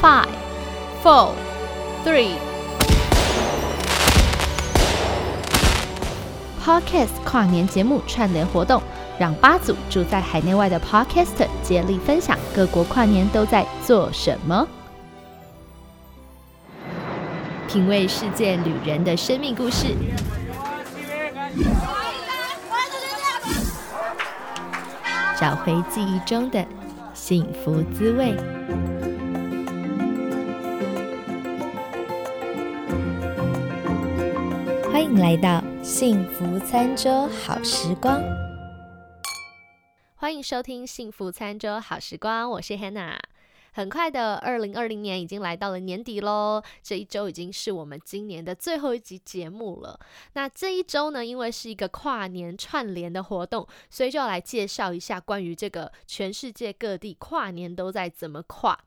Five, four, three. Podcast 跨年节目串联活动，让八组住在海内外的 Podcaster 接力分享各国跨年都在做什么，品味世界旅人的生命故事。找回记忆中的幸福滋味。迎来到幸福餐桌好时光。欢迎收听幸福餐桌好时光，我是 Hannah。很快的，二零二零年已经来到了年底喽。这一周已经是我们今年的最后一集节目了。那这一周呢，因为是一个跨年串联的活动，所以就要来介绍一下关于这个全世界各地跨年都在怎么跨。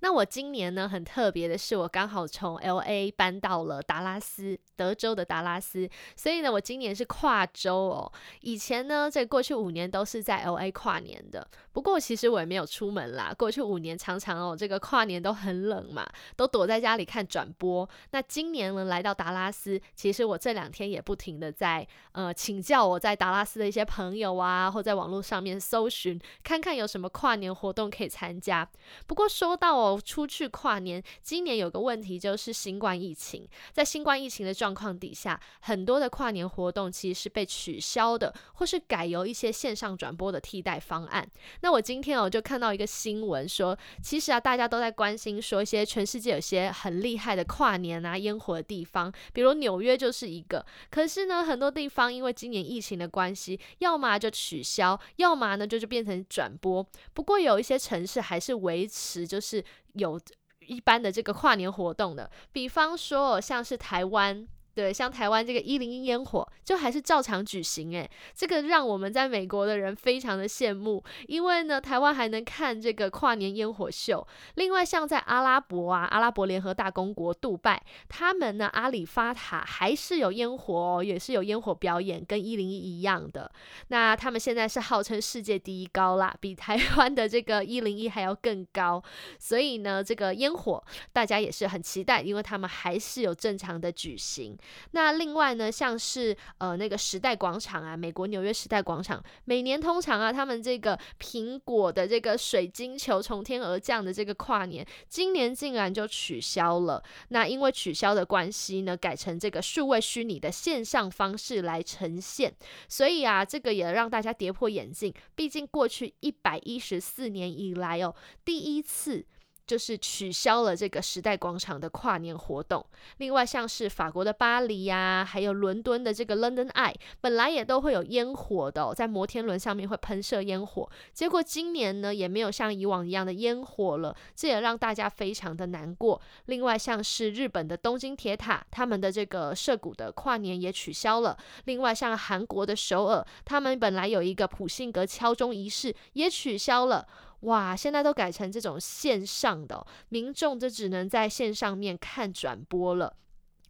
那我今年呢很特别的是，我刚好从 L A 搬到了达拉斯，德州的达拉斯，所以呢，我今年是跨州哦。以前呢，这过去五年都是在 L A 跨年的，不过其实我也没有出门啦。过去五年常常哦，这个跨年都很冷嘛，都躲在家里看转播。那今年呢，来到达拉斯，其实我这两天也不停的在呃请教我在达拉斯的一些朋友啊，或在网络上面搜寻，看看有什么跨年活动可以参加。不过说到哦，出去跨年，今年有个问题就是新冠疫情。在新冠疫情的状况底下，很多的跨年活动其实是被取消的，或是改由一些线上转播的替代方案。那我今天哦就看到一个新闻说，其实啊大家都在关心说一些全世界有些很厉害的跨年啊烟火的地方，比如纽约就是一个。可是呢，很多地方因为今年疫情的关系，要么就取消，要么呢就是变成转播。不过有一些城市还是维持就是。有一般的这个跨年活动的，比方说像是台湾。对，像台湾这个一零一烟火，就还是照常举行诶，这个让我们在美国的人非常的羡慕，因为呢，台湾还能看这个跨年烟火秀。另外，像在阿拉伯啊，阿拉伯联合大公国杜拜，他们呢阿里发塔还是有烟火哦，也是有烟火表演，跟一零一一样的。那他们现在是号称世界第一高啦，比台湾的这个一零一还要更高。所以呢，这个烟火大家也是很期待，因为他们还是有正常的举行。那另外呢，像是呃那个时代广场啊，美国纽约时代广场，每年通常啊，他们这个苹果的这个水晶球从天而降的这个跨年，今年竟然就取消了。那因为取消的关系呢，改成这个数位虚拟的线上方式来呈现，所以啊，这个也让大家跌破眼镜。毕竟过去一百一十四年以来哦，第一次。就是取消了这个时代广场的跨年活动。另外，像是法国的巴黎呀，还有伦敦的这个 London Eye，本来也都会有烟火的，在摩天轮上面会喷射烟火。结果今年呢，也没有像以往一样的烟火了，这也让大家非常的难过。另外，像是日本的东京铁塔，他们的这个涉谷的跨年也取消了。另外，像韩国的首尔，他们本来有一个普信阁敲钟仪式，也取消了。哇，现在都改成这种线上的，民众就只能在线上面看转播了。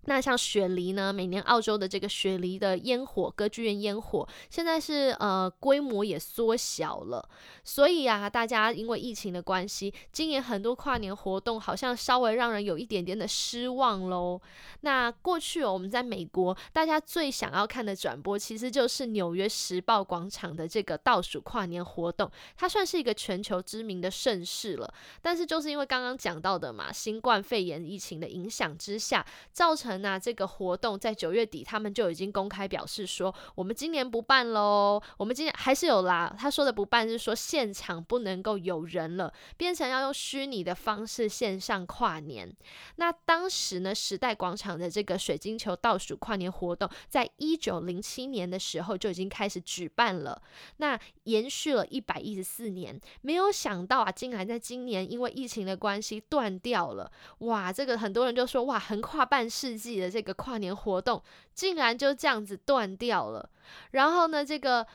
那像雪梨呢？每年澳洲的这个雪梨的烟火，歌剧院烟火，现在是呃规模也缩小了。所以啊，大家因为疫情的关系，今年很多跨年活动好像稍微让人有一点点的失望喽。那过去哦，我们在美国，大家最想要看的转播，其实就是纽约时报广场的这个倒数跨年活动，它算是一个全球知名的盛事了。但是就是因为刚刚讲到的嘛，新冠肺炎疫情的影响之下，造成那这个活动在九月底，他们就已经公开表示说，我们今年不办喽。我们今年还是有啦。他说的不办是说现场不能够有人了，变成要用虚拟的方式线上跨年。那当时呢，时代广场的这个水晶球倒数跨年活动，在一九零七年的时候就已经开始举办了，那延续了一百一十四年。没有想到啊，竟然在今年因为疫情的关系断掉了。哇，这个很多人就说哇，横跨半世自己。的这个跨年活动竟然就这样子断掉了，然后呢，这个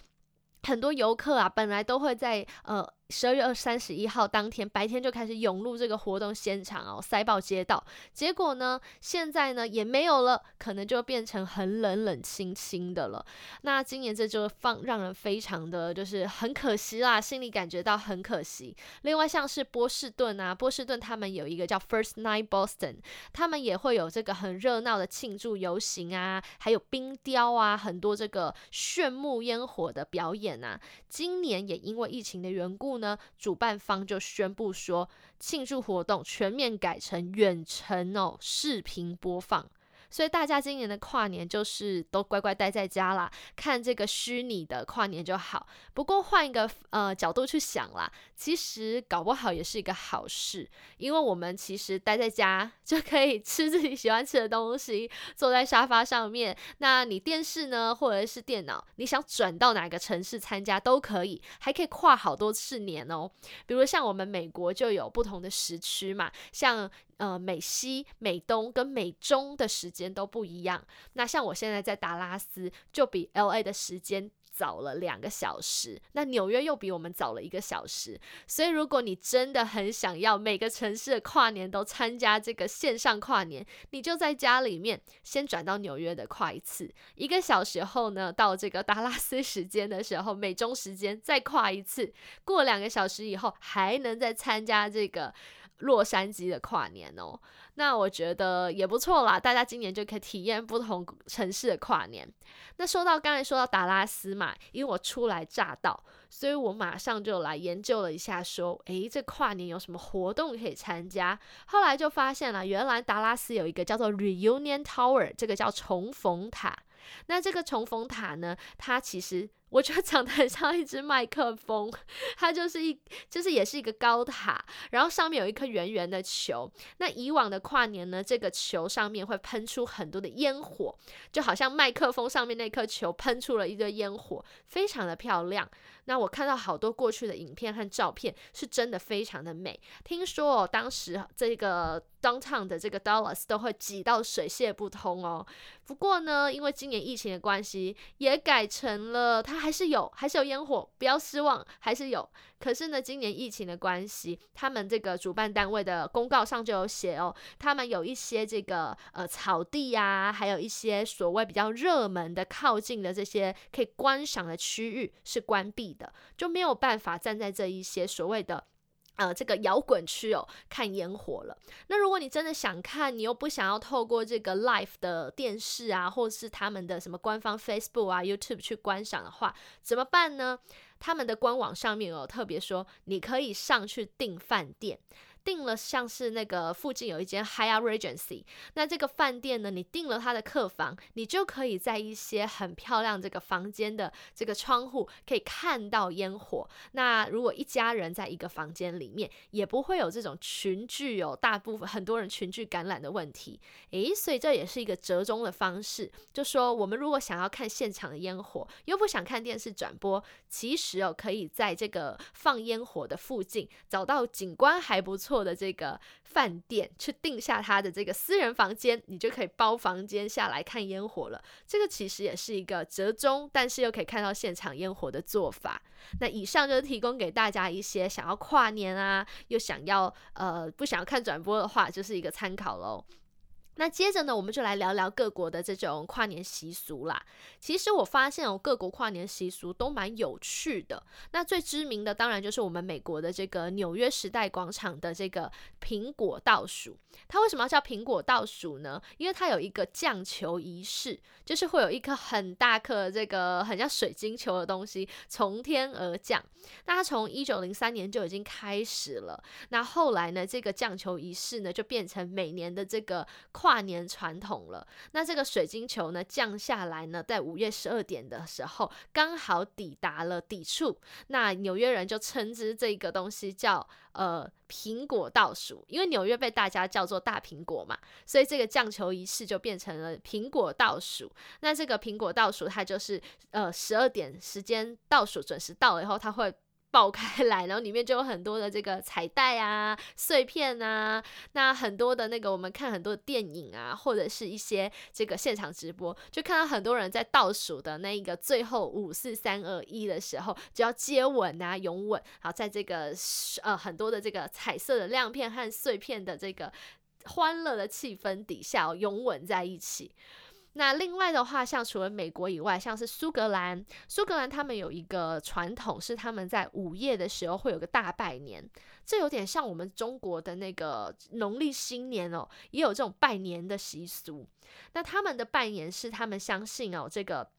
很多游客啊，本来都会在呃十二月二三十一号当天白天就开始涌入这个活动现场哦，塞爆街道。结果呢，现在呢也没有了，可能就变成很冷冷清清的了。那今年这就放让人非常的就是很可惜啦，心里感觉到很可惜。另外像是波士顿啊，波士顿他们有一个叫 First Night Boston，他们也会有这个很热闹的庆祝游行啊，还有冰雕啊，很多这个炫目烟火的表演啊。今年也因为疫情的缘故。呢，主办方就宣布说，庆祝活动全面改成远程哦，视频播放。所以大家今年的跨年就是都乖乖待在家啦，看这个虚拟的跨年就好。不过换一个呃角度去想啦，其实搞不好也是一个好事，因为我们其实待在家就可以 吃自己喜欢吃的东西，坐在沙发上面。那你电视呢，或者是电脑，你想转到哪个城市参加都可以，还可以跨好多次年哦。比如像我们美国就有不同的时区嘛，像。呃，美西、美东跟美中的时间都不一样。那像我现在在达拉斯，就比 L A 的时间早了两个小时。那纽约又比我们早了一个小时。所以，如果你真的很想要每个城市的跨年都参加这个线上跨年，你就在家里面先转到纽约的跨一次，一个小时后呢，到这个达拉斯时间的时候，美中时间再跨一次。过两个小时以后，还能再参加这个。洛杉矶的跨年哦，那我觉得也不错啦。大家今年就可以体验不同城市的跨年。那说到刚才说到达拉斯嘛，因为我初来乍到，所以我马上就来研究了一下，说，诶，这跨年有什么活动可以参加？后来就发现了，原来达拉斯有一个叫做 Reunion Tower，这个叫重逢塔。那这个重逢塔呢，它其实。我觉得长得很像一只麦克风，它就是一，就是也是一个高塔，然后上面有一颗圆圆的球。那以往的跨年呢，这个球上面会喷出很多的烟火，就好像麦克风上面那颗球喷出了一堆烟火，非常的漂亮。那我看到好多过去的影片和照片，是真的非常的美。听说哦，当时这个 downtown 的这个 Dallas 都会挤到水泄不通哦。不过呢，因为今年疫情的关系，也改成了它还是有，还是有烟火，不要失望，还是有。可是呢，今年疫情的关系，他们这个主办单位的公告上就有写哦，他们有一些这个呃草地呀，还有一些所谓比较热门的靠近的这些可以观赏的区域是关闭的，就没有办法站在这一些所谓的。呃，这个摇滚区哦，看烟火了。那如果你真的想看，你又不想要透过这个 live 的电视啊，或是他们的什么官方 Facebook 啊、YouTube 去观赏的话，怎么办呢？他们的官网上面哦特别说，你可以上去订饭店。订了像是那个附近有一间 Hyatt Regency，那这个饭店呢，你订了它的客房，你就可以在一些很漂亮这个房间的这个窗户可以看到烟火。那如果一家人在一个房间里面，也不会有这种群聚有大部分很多人群聚感染的问题。诶，所以这也是一个折中的方式，就说我们如果想要看现场的烟火，又不想看电视转播，其实哦，可以在这个放烟火的附近找到景观还不错。的这个饭店去订下他的这个私人房间，你就可以包房间下来看烟火了。这个其实也是一个折中，但是又可以看到现场烟火的做法。那以上就是提供给大家一些想要跨年啊，又想要呃不想要看转播的话，就是一个参考喽。那接着呢，我们就来聊聊各国的这种跨年习俗啦。其实我发现哦，各国跨年习俗都蛮有趣的。那最知名的当然就是我们美国的这个纽约时代广场的这个苹果倒数。它为什么要叫苹果倒数呢？因为它有一个降球仪式，就是会有一颗很大颗这个很像水晶球的东西从天而降。那它从一九零三年就已经开始了。那后来呢，这个降球仪式呢，就变成每年的这个。跨年传统了，那这个水晶球呢降下来呢，在五月十二点的时候，刚好抵达了底处。那纽约人就称之这个东西叫呃苹果倒数，因为纽约被大家叫做大苹果嘛，所以这个降球仪式就变成了苹果倒数。那这个苹果倒数，它就是呃十二点时间倒数准时到了以后，它会。爆开来，然后里面就有很多的这个彩带啊、碎片啊，那很多的那个我们看很多电影啊，或者是一些这个现场直播，就看到很多人在倒数的那一个最后五四三二一的时候，就要接吻啊、拥吻，好，在这个呃很多的这个彩色的亮片和碎片的这个欢乐的气氛底下，拥吻在一起。那另外的话，像除了美国以外，像是苏格兰，苏格兰他们有一个传统，是他们在午夜的时候会有个大拜年，这有点像我们中国的那个农历新年哦，也有这种拜年的习俗。那他们的拜年是他们相信哦，这个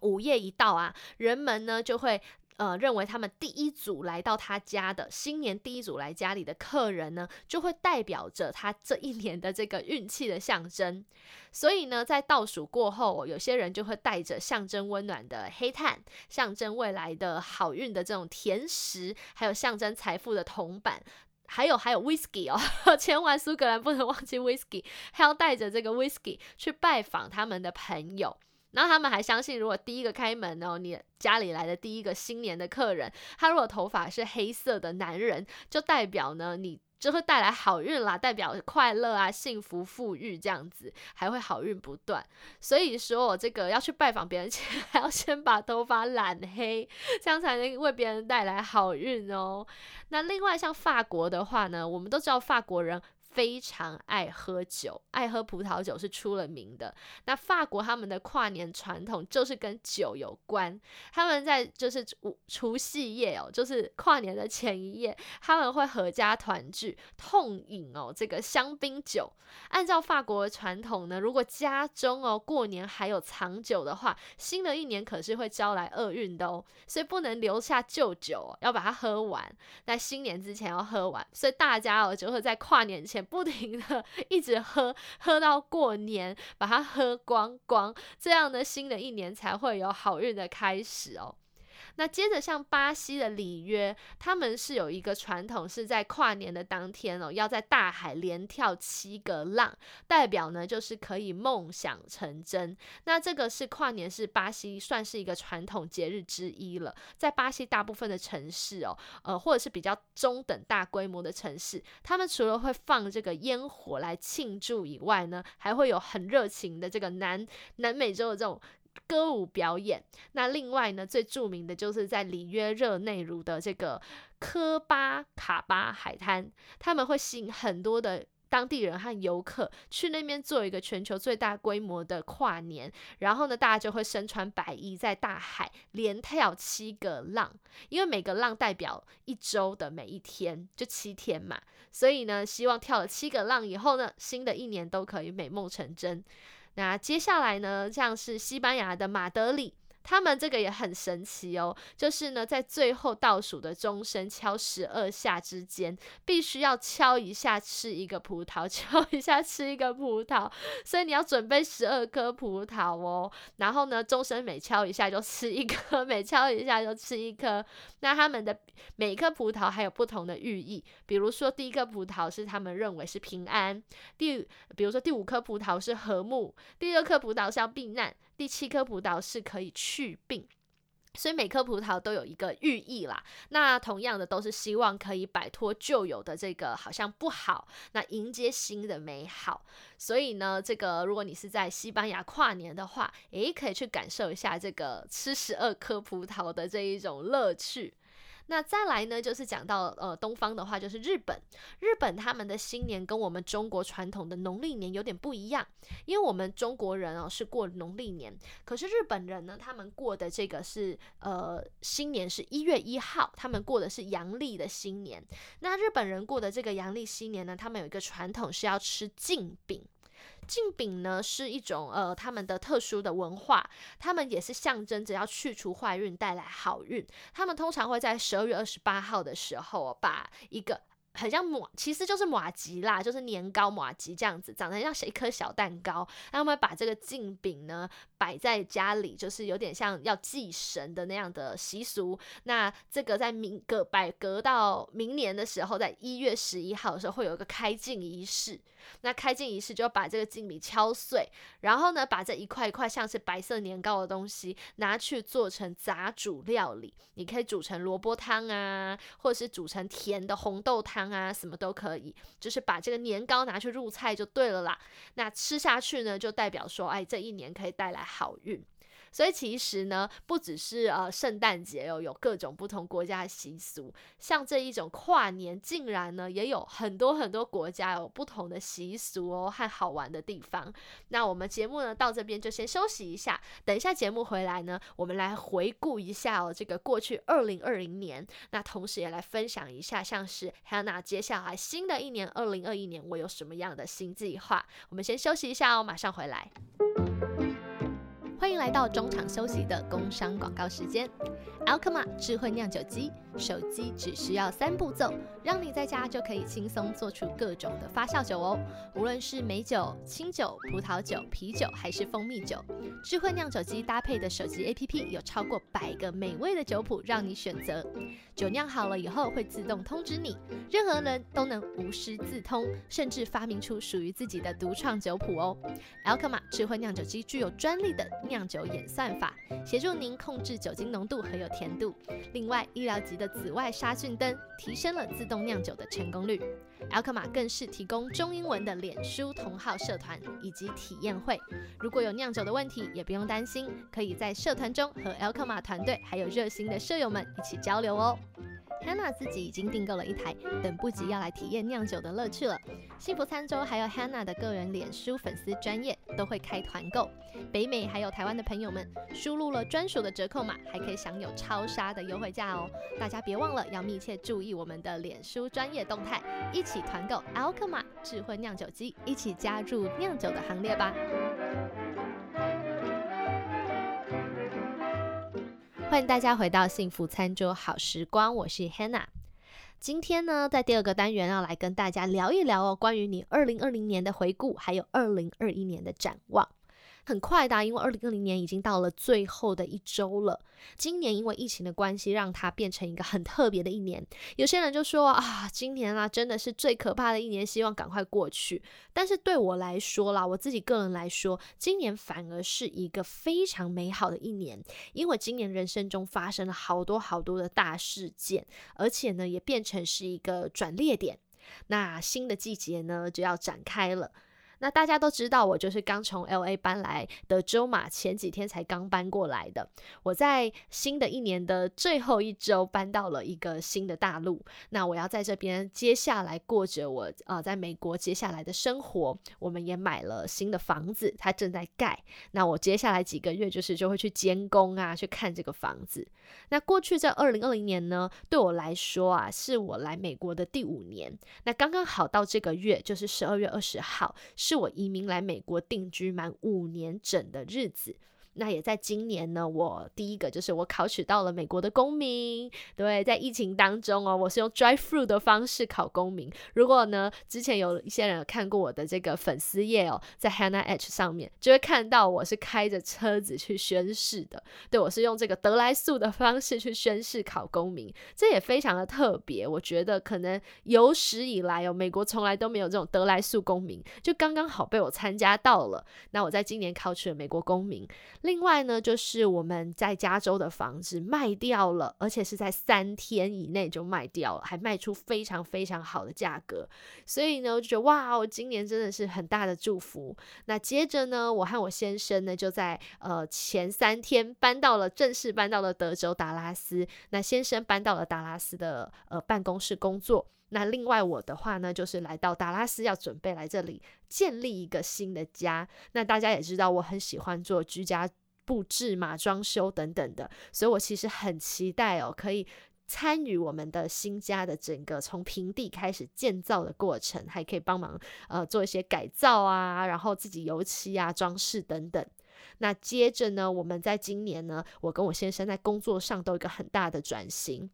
午夜一到啊，人们呢就会。呃，认为他们第一组来到他家的新年第一组来家里的客人呢，就会代表着他这一年的这个运气的象征。所以呢，在倒数过后，有些人就会带着象征温暖的黑炭，象征未来的好运的这种甜食，还有象征财富的铜板，还有还有 whisky 哦，千万苏格兰不能忘记 whisky，还要带着这个 whisky 去拜访他们的朋友。然后他们还相信，如果第一个开门哦，你家里来的第一个新年的客人，他如果头发是黑色的男人，就代表呢，你就会带来好运啦，代表快乐啊、幸福、富裕这样子，还会好运不断。所以说我这个要去拜访别人 前，还要先把头发染黑，这样才能为别人带来好运哦。那另外像法国的话呢，我们都知道法国人。非常爱喝酒，爱喝葡萄酒是出了名的。那法国他们的跨年传统就是跟酒有关。他们在就是除夕夜哦，就是跨年的前一夜，他们会合家团聚，痛饮哦这个香槟酒。按照法国的传统呢，如果家中哦过年还有藏酒的话，新的一年可是会招来厄运的哦，所以不能留下旧酒，要把它喝完，在新年之前要喝完。所以大家哦就会在跨年前。不停的一直喝，喝到过年，把它喝光光，这样呢，新的一年才会有好运的开始哦。那接着像巴西的里约，他们是有一个传统，是在跨年的当天哦，要在大海连跳七个浪，代表呢就是可以梦想成真。那这个是跨年，是巴西算是一个传统节日之一了。在巴西大部分的城市哦，呃，或者是比较中等大规模的城市，他们除了会放这个烟火来庆祝以外呢，还会有很热情的这个南南美洲的这种。歌舞表演，那另外呢，最著名的就是在里约热内卢的这个科巴卡巴海滩，他们会吸引很多的当地人和游客去那边做一个全球最大规模的跨年，然后呢，大家就会身穿白衣在大海连跳七个浪，因为每个浪代表一周的每一天，就七天嘛，所以呢，希望跳了七个浪以后呢，新的一年都可以美梦成真。那接下来呢，像是西班牙的马德里。他们这个也很神奇哦，就是呢，在最后倒数的钟声敲十二下之间，必须要敲一下吃一个葡萄，敲一下吃一个葡萄，所以你要准备十二颗葡萄哦。然后呢，钟声每敲一下就吃一颗，每敲一下就吃一颗。那他们的每一颗葡萄还有不同的寓意，比如说第一颗葡萄是他们认为是平安，第比如说第五颗葡萄是和睦，第二颗葡萄是要避难。第七颗葡萄是可以去病，所以每颗葡萄都有一个寓意啦。那同样的都是希望可以摆脱旧有的这个好像不好，那迎接新的美好。所以呢，这个如果你是在西班牙跨年的话，诶，可以去感受一下这个吃十二颗葡萄的这一种乐趣。那再来呢，就是讲到呃东方的话，就是日本。日本他们的新年跟我们中国传统的农历年有点不一样，因为我们中国人哦是过农历年，可是日本人呢，他们过的这个是呃新年是一月一号，他们过的是阳历的新年。那日本人过的这个阳历新年呢，他们有一个传统是要吃禁饼。镜饼呢是一种呃他们的特殊的文化，他们也是象征着要去除坏运，带来好运。他们通常会在十二月二十八号的时候，把一个很像马，其实就是马吉啦，就是年糕马吉这样子，长得像一颗小蛋糕。他们把这个镜饼呢摆在家里，就是有点像要祭神的那样的习俗。那这个在明隔摆隔到明年的时候，在一月十一号的时候会有一个开镜仪式。那开镜仪式就把这个镜饼敲碎，然后呢，把这一块一块像是白色年糕的东西拿去做成杂煮料理。你可以煮成萝卜汤啊，或者是煮成甜的红豆汤啊，什么都可以。就是把这个年糕拿去入菜就对了啦。那吃下去呢，就代表说，哎，这一年可以带来好运。所以其实呢，不只是呃圣诞节哦，有各种不同国家的习俗，像这一种跨年，竟然呢也有很多很多国家有不同的习俗哦和好玩的地方。那我们节目呢到这边就先休息一下，等一下节目回来呢，我们来回顾一下哦这个过去二零二零年，那同时也来分享一下像是 Hannah 接下来新的一年二零二一年我有什么样的新计划。我们先休息一下哦，马上回来。欢迎来到中场休息的工商广告时间。Alkma 智慧酿酒机，手机只需要三步骤，让你在家就可以轻松做出各种的发酵酒哦。无论是美酒、清酒、葡萄酒、啤酒，还是蜂蜜酒，智慧酿酒机搭配的手机 APP 有超过百个美味的酒谱让你选择。酒酿好了以后会自动通知你，任何人都能无师自通，甚至发明出属于自己的独创酒谱哦。Alkma 智慧酿酒机具有专利的酿酒演算法，协助您控制酒精浓度和有甜度。另外，医疗级的紫外杀菌灯提升了自动酿酒的成功率。Alkma 更是提供中英文的脸书同号社团以及体验会，如果有酿酒的问题，也不用担心，可以在社团中和 Alkma 团队还有热心的舍友们一起交流哦。Hannah 自己已经订购了一台，等不及要来体验酿酒的乐趣了。幸福餐桌还有 Hannah 的个人脸书粉丝专业都会开团购，北美还有台湾的朋友们输入了专属的折扣码，还可以享有超杀的优惠价哦。大家别忘了要密切注意我们的脸书专业动态，一起起团购 Alkma 智慧酿酒机，一起加入酿酒的行列吧。欢迎大家回到幸福餐桌好时光，我是 Hannah。今天呢，在第二个单元要来跟大家聊一聊哦，关于你二零二零年的回顾，还有二零二一年的展望。很快的，因为二零二零年已经到了最后的一周了。今年因为疫情的关系，让它变成一个很特别的一年。有些人就说啊，今年啊真的是最可怕的一年，希望赶快过去。但是对我来说啦，我自己个人来说，今年反而是一个非常美好的一年，因为今年人生中发生了好多好多的大事件，而且呢也变成是一个转捩点。那新的季节呢就要展开了。那大家都知道，我就是刚从 L A 搬来德州嘛，前几天才刚搬过来的。我在新的一年的最后一周搬到了一个新的大陆，那我要在这边接下来过着我呃在美国接下来的生活。我们也买了新的房子，它正在盖。那我接下来几个月就是就会去监工啊，去看这个房子。那过去这二零二零年呢，对我来说啊，是我来美国的第五年。那刚刚好到这个月，就是十二月二十号。是我移民来美国定居满五年整的日子。那也在今年呢，我第一个就是我考取到了美国的公民。对，在疫情当中哦，我是用 drive through 的方式考公民。如果呢，之前有一些人看过我的这个粉丝页哦，在 Hannah H 上面就会看到我是开着车子去宣誓的。对我是用这个德来速的方式去宣誓考公民，这也非常的特别。我觉得可能有史以来哦，美国从来都没有这种德来速公民，就刚刚好被我参加到了。那我在今年考取了美国公民。另外呢，就是我们在加州的房子卖掉了，而且是在三天以内就卖掉了，还卖出非常非常好的价格。所以呢，我就觉得哇，我今年真的是很大的祝福。那接着呢，我和我先生呢，就在呃前三天搬到了正式搬到了德州达拉斯。那先生搬到了达拉斯的呃办公室工作。那另外我的话呢，就是来到达拉斯，要准备来这里建立一个新的家。那大家也知道，我很喜欢做居家布置嘛，装修等等的，所以我其实很期待哦，可以参与我们的新家的整个从平地开始建造的过程，还可以帮忙呃做一些改造啊，然后自己油漆啊、装饰等等。那接着呢，我们在今年呢，我跟我先生在工作上都有一个很大的转型。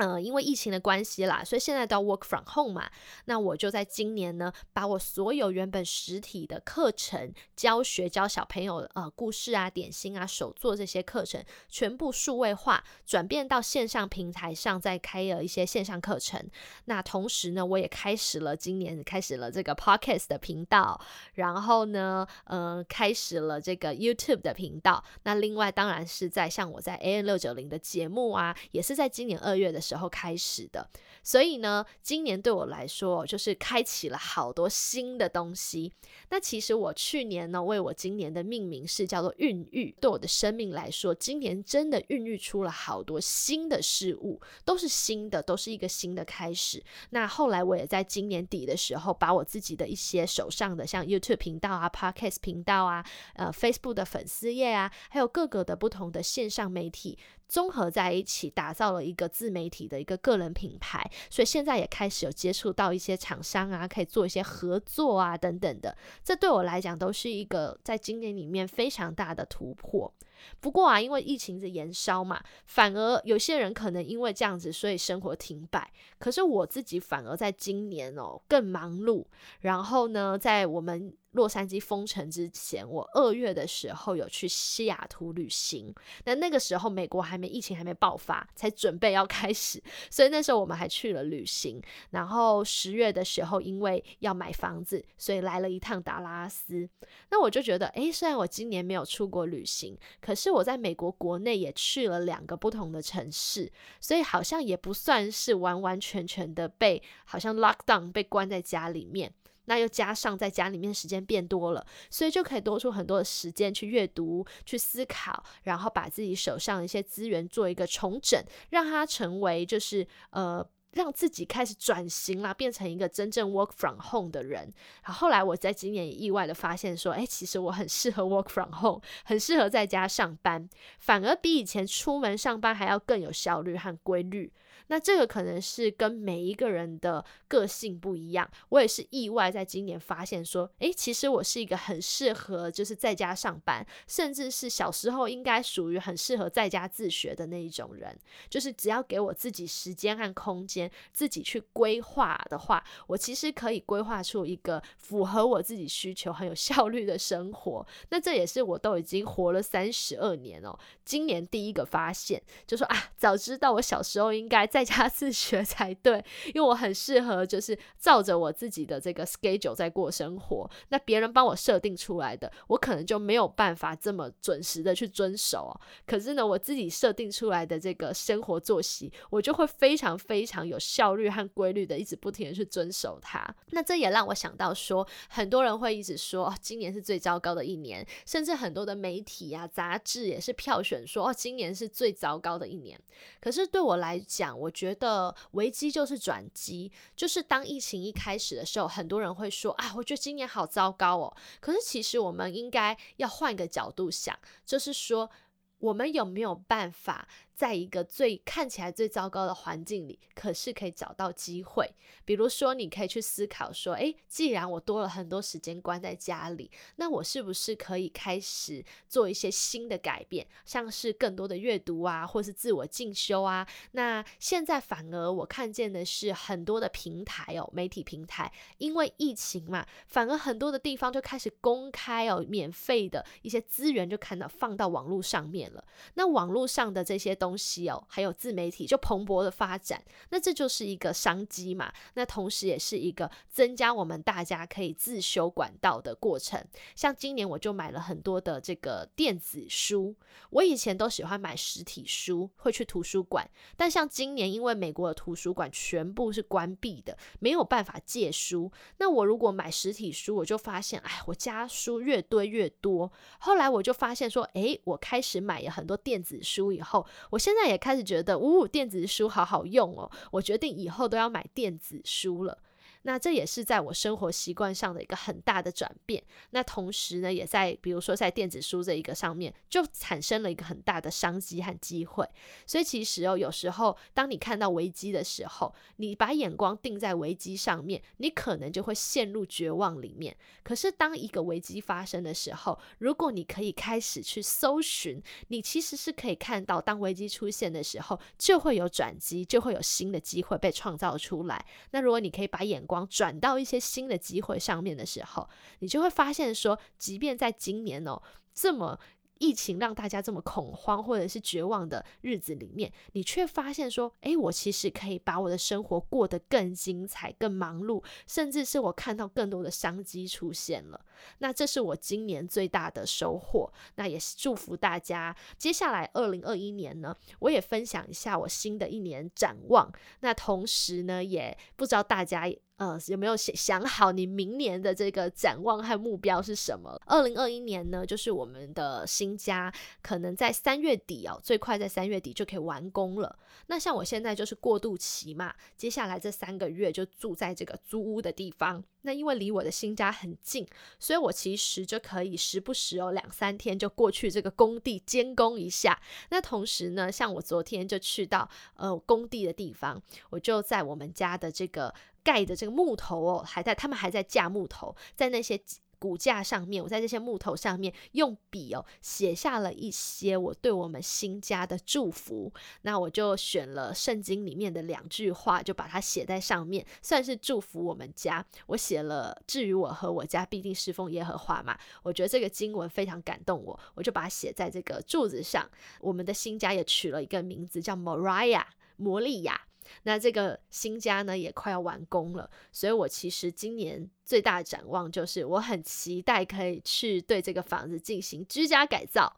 呃，因为疫情的关系啦，所以现在都 work from home 嘛。那我就在今年呢，把我所有原本实体的课程教学教小朋友呃故事啊、点心啊、手作这些课程，全部数位化，转变到线上平台上，再开了一些线上课程。那同时呢，我也开始了今年开始了这个 podcast 的频道，然后呢，呃，开始了这个 YouTube 的频道。那另外当然是在像我在 AN 六九零的节目啊，也是在今年二月的时。候开始的，所以呢，今年对我来说就是开启了好多新的东西。那其实我去年呢，为我今年的命名是叫做孕育。对我的生命来说，今年真的孕育出了好多新的事物，都是新的，都是一个新的开始。那后来我也在今年底的时候，把我自己的一些手上的像 YouTube 频道啊、Podcast 频道啊、呃 Facebook 的粉丝页啊，还有各个的不同的线上媒体。综合在一起，打造了一个自媒体的一个个人品牌，所以现在也开始有接触到一些厂商啊，可以做一些合作啊等等的。这对我来讲都是一个在今年里面非常大的突破。不过啊，因为疫情的延烧嘛，反而有些人可能因为这样子，所以生活停摆。可是我自己反而在今年哦更忙碌。然后呢，在我们洛杉矶封城之前，我二月的时候有去西雅图旅行。那那个时候美国还没疫情还没爆发，才准备要开始，所以那时候我们还去了旅行。然后十月的时候，因为要买房子，所以来了一趟达拉斯。那我就觉得，诶，虽然我今年没有出国旅行，可是我在美国国内也去了两个不同的城市，所以好像也不算是完完全全的被好像 lock down 被关在家里面。那又加上在家里面时间变多了，所以就可以多出很多的时间去阅读、去思考，然后把自己手上的一些资源做一个重整，让它成为就是呃。让自己开始转型啦，变成一个真正 work from home 的人。然后后来我在今年也意外的发现说，哎，其实我很适合 work from home，很适合在家上班，反而比以前出门上班还要更有效率和规律。那这个可能是跟每一个人的个性不一样。我也是意外在今年发现说，诶，其实我是一个很适合就是在家上班，甚至是小时候应该属于很适合在家自学的那一种人。就是只要给我自己时间和空间，自己去规划的话，我其实可以规划出一个符合我自己需求、很有效率的生活。那这也是我都已经活了三十二年哦，今年第一个发现，就说啊，早知道我小时候应该在。在家自学才对，因为我很适合就是照着我自己的这个 schedule 在过生活。那别人帮我设定出来的，我可能就没有办法这么准时的去遵守。可是呢，我自己设定出来的这个生活作息，我就会非常非常有效率和规律的，一直不停的去遵守它。那这也让我想到说，很多人会一直说，今年是最糟糕的一年，甚至很多的媒体啊、杂志也是票选说，哦，今年是最糟糕的一年。可是对我来讲，我觉得危机就是转机，就是当疫情一开始的时候，很多人会说啊，我觉得今年好糟糕哦。可是其实我们应该要换个角度想，就是说我们有没有办法？在一个最看起来最糟糕的环境里，可是可以找到机会。比如说，你可以去思考说：，诶，既然我多了很多时间关在家里，那我是不是可以开始做一些新的改变，像是更多的阅读啊，或是自我进修啊？那现在反而我看见的是很多的平台哦，媒体平台，因为疫情嘛，反而很多的地方就开始公开哦，免费的一些资源就看到放到网络上面了。那网络上的这些东东西哦，还有自媒体就蓬勃的发展，那这就是一个商机嘛。那同时也是一个增加我们大家可以自修管道的过程。像今年我就买了很多的这个电子书，我以前都喜欢买实体书，会去图书馆。但像今年，因为美国的图书馆全部是关闭的，没有办法借书。那我如果买实体书，我就发现，哎，我家书越堆越多。后来我就发现说，哎，我开始买了很多电子书以后，我。现在也开始觉得，呜，电子书好好用哦！我决定以后都要买电子书了。那这也是在我生活习惯上的一个很大的转变。那同时呢，也在比如说在电子书这一个上面，就产生了一个很大的商机和机会。所以其实哦，有时候当你看到危机的时候，你把眼光定在危机上面，你可能就会陷入绝望里面。可是当一个危机发生的时候，如果你可以开始去搜寻，你其实是可以看到，当危机出现的时候，就会有转机，就会有新的机会被创造出来。那如果你可以把眼光转到一些新的机会上面的时候，你就会发现说，即便在今年哦这么。疫情让大家这么恐慌或者是绝望的日子里面，你却发现说，诶，我其实可以把我的生活过得更精彩、更忙碌，甚至是我看到更多的商机出现了。那这是我今年最大的收获。那也是祝福大家，接下来二零二一年呢，我也分享一下我新的一年展望。那同时呢，也不知道大家。呃，有没有想想好你明年的这个展望和目标是什么？二零二一年呢，就是我们的新家，可能在三月底哦，最快在三月底就可以完工了。那像我现在就是过渡期嘛，接下来这三个月就住在这个租屋的地方。那因为离我的新家很近，所以我其实就可以时不时哦两三天就过去这个工地监工一下。那同时呢，像我昨天就去到呃工地的地方，我就在我们家的这个盖的这个木头哦，还在他们还在架木头，在那些。骨架上面，我在这些木头上面用笔哦写下了一些我对我们新家的祝福。那我就选了圣经里面的两句话，就把它写在上面，算是祝福我们家。我写了“至于我和我家必定侍奉耶和华”嘛，我觉得这个经文非常感动我，我就把它写在这个柱子上。我们的新家也取了一个名字叫 Maria 摩利亚。那这个新家呢也快要完工了，所以我其实今年最大的展望就是我很期待可以去对这个房子进行居家改造。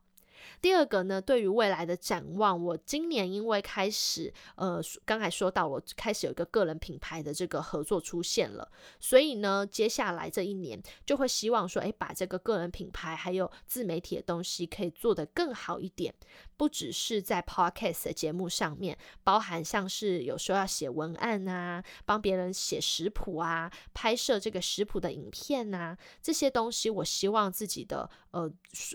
第二个呢，对于未来的展望，我今年因为开始，呃，刚才说到我开始有一个个人品牌的这个合作出现了，所以呢，接下来这一年就会希望说，诶，把这个个人品牌还有自媒体的东西可以做得更好一点，不只是在 podcast 的节目上面，包含像是有时候要写文案啊，帮别人写食谱啊，拍摄这个食谱的影片啊，这些东西，我希望自己的呃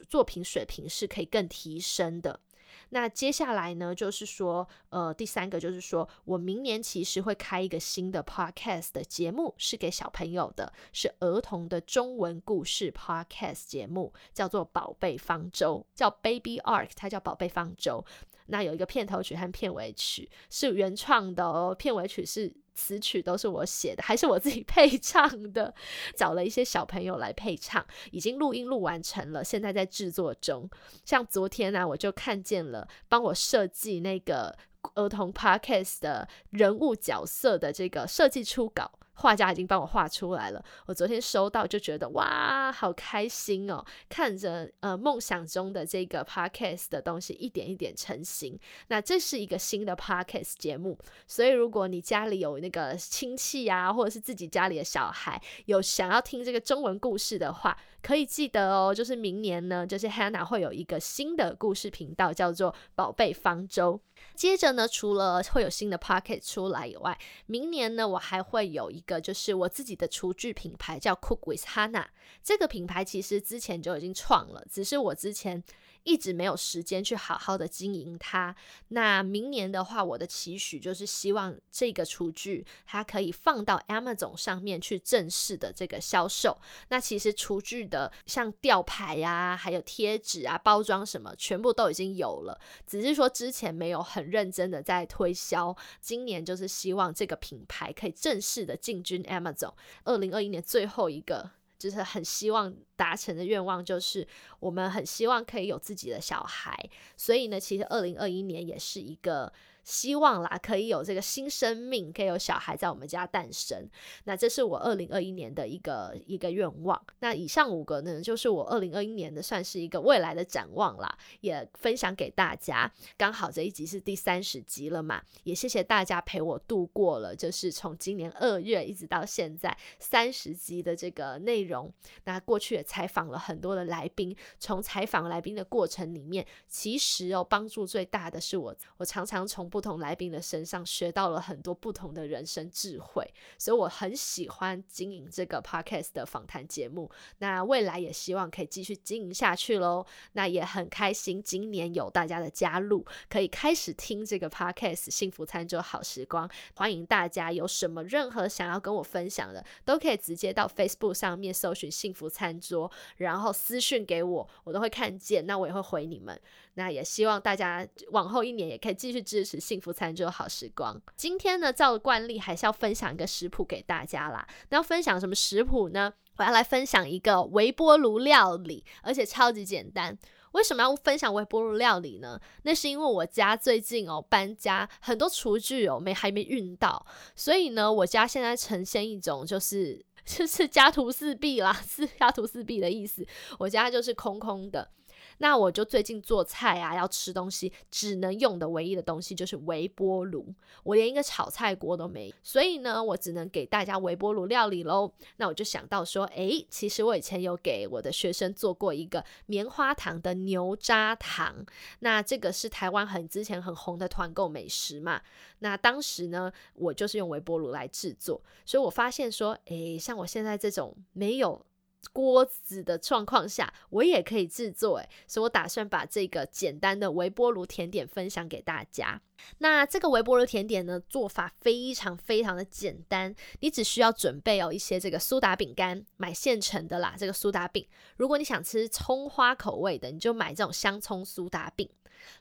作品水平是可以更。提升的，那接下来呢，就是说，呃，第三个就是说我明年其实会开一个新的 podcast 的节目，是给小朋友的，是儿童的中文故事 podcast 节目，叫做《宝贝方舟》，叫 Baby Ark，它叫《宝贝方舟》。那有一个片头曲和片尾曲是原创的哦，片尾曲是。词曲都是我写的，还是我自己 配唱的？找了一些小朋友来配唱，已经录音录完成了，现在在制作中。像昨天呢，我就看见了帮我设计那个儿童 podcast 的人物角色的这个设计初稿。画家已经帮我画出来了，我昨天收到就觉得哇，好开心哦！看着呃梦想中的这个 podcast 的东西一点一点成型。那这是一个新的 podcast 节目，所以如果你家里有那个亲戚呀，或者是自己家里的小孩有想要听这个中文故事的话，可以记得哦，就是明年呢，就是 Hannah 会有一个新的故事频道，叫做宝贝方舟。接着呢，除了会有新的 Pocket 出来以外，明年呢，我还会有一个，就是我自己的厨具品牌，叫 Cook with Hannah。这个品牌其实之前就已经创了，只是我之前。一直没有时间去好好的经营它。那明年的话，我的期许就是希望这个厨具它可以放到 Amazon 上面去正式的这个销售。那其实厨具的像吊牌呀，还有贴纸啊、包装什么，全部都已经有了，只是说之前没有很认真的在推销。今年就是希望这个品牌可以正式的进军 Amazon。二零二一年最后一个。就是很希望达成的愿望，就是我们很希望可以有自己的小孩，所以呢，其实二零二一年也是一个。希望啦，可以有这个新生命，可以有小孩在我们家诞生。那这是我二零二一年的一个一个愿望。那以上五个呢，就是我二零二一年的算是一个未来的展望啦，也分享给大家。刚好这一集是第三十集了嘛，也谢谢大家陪我度过了，就是从今年二月一直到现在三十集的这个内容。那过去也采访了很多的来宾，从采访来宾的过程里面，其实哦，帮助最大的是我，我常常从不。不同来宾的身上学到了很多不同的人生智慧，所以我很喜欢经营这个 podcast 的访谈节目。那未来也希望可以继续经营下去喽。那也很开心，今年有大家的加入，可以开始听这个 podcast《幸福餐桌好时光》。欢迎大家有什么任何想要跟我分享的，都可以直接到 Facebook 上面搜寻“幸福餐桌”，然后私讯给我，我都会看见。那我也会回你们。那也希望大家往后一年也可以继续支持幸福餐桌好时光。今天呢，照惯例还是要分享一个食谱给大家啦。那要分享什么食谱呢？我要来分享一个微波炉料理，而且超级简单。为什么要分享微波炉料理呢？那是因为我家最近哦搬家，很多厨具哦没还没运到，所以呢，我家现在呈现一种就是 就是家徒四壁啦，是家徒四壁的意思。我家就是空空的。那我就最近做菜啊，要吃东西，只能用的唯一的东西就是微波炉，我连一个炒菜锅都没，所以呢，我只能给大家微波炉料理喽。那我就想到说，诶，其实我以前有给我的学生做过一个棉花糖的牛轧糖，那这个是台湾很之前很红的团购美食嘛。那当时呢，我就是用微波炉来制作，所以我发现说，诶，像我现在这种没有。锅子的状况下，我也可以制作诶，所以我打算把这个简单的微波炉甜点分享给大家。那这个微波炉甜点呢，做法非常非常的简单，你只需要准备哦一些这个苏打饼干，买现成的啦。这个苏打饼，如果你想吃葱花口味的，你就买这种香葱苏打饼。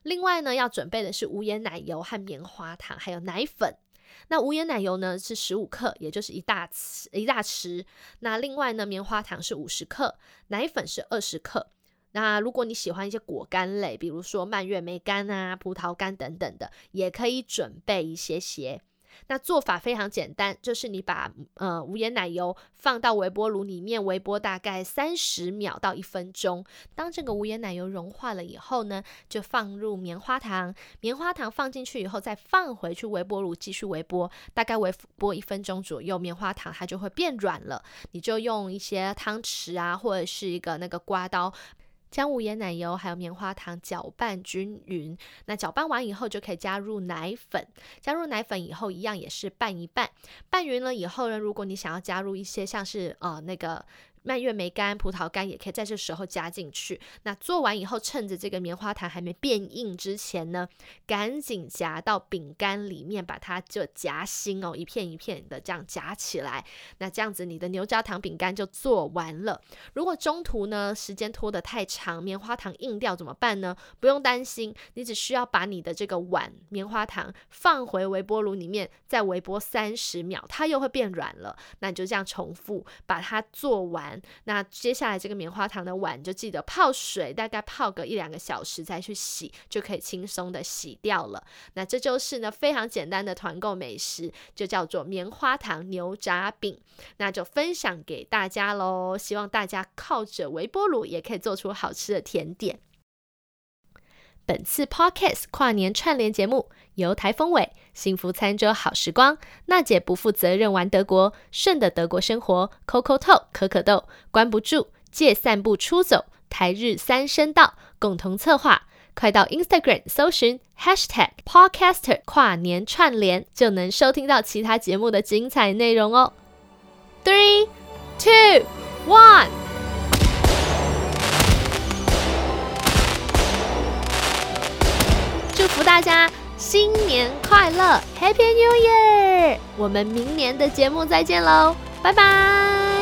另外呢，要准备的是无盐奶油和棉花糖，还有奶粉。那无盐奶油呢是十五克，也就是一大匙一大匙。那另外呢，棉花糖是五十克，奶粉是二十克。那如果你喜欢一些果干类，比如说蔓越莓干啊、葡萄干等等的，也可以准备一些些。那做法非常简单，就是你把呃无盐奶油放到微波炉里面微波大概三十秒到一分钟。当这个无盐奶油融化了以后呢，就放入棉花糖，棉花糖放进去以后再放回去微波炉继续微波，大概微波一分钟左右，棉花糖它就会变软了。你就用一些汤匙啊，或者是一个那个刮刀。将无盐奶油还有棉花糖搅拌均匀，那搅拌完以后就可以加入奶粉。加入奶粉以后，一样也是拌一拌。拌匀了以后呢，如果你想要加入一些像是呃那个。蔓越莓干、葡萄干也可以在这时候加进去。那做完以后，趁着这个棉花糖还没变硬之前呢，赶紧夹到饼干里面，把它就夹心哦，一片一片的这样夹起来。那这样子，你的牛轧糖饼干就做完了。如果中途呢时间拖得太长，棉花糖硬掉怎么办呢？不用担心，你只需要把你的这个碗棉花糖放回微波炉里面，再微波三十秒，它又会变软了。那你就这样重复把它做完。那接下来这个棉花糖的碗就记得泡水，大概泡个一两个小时再去洗，就可以轻松的洗掉了。那这就是呢非常简单的团购美食，就叫做棉花糖牛轧饼。那就分享给大家喽，希望大家靠着微波炉也可以做出好吃的甜点。本次 Podcast 跨年串联节目由台风尾幸福餐桌好时光娜姐不负责任玩德国顺的德国生活 Coco 透可可豆关不住借散步出走台日三声道共同策划，快到 Instagram 搜寻 Hashtag Podcaster 跨年串联就能收听到其他节目的精彩内容哦。Three, two, one. 祝福大家新年快乐，Happy New Year！我们明年的节目再见喽，拜拜。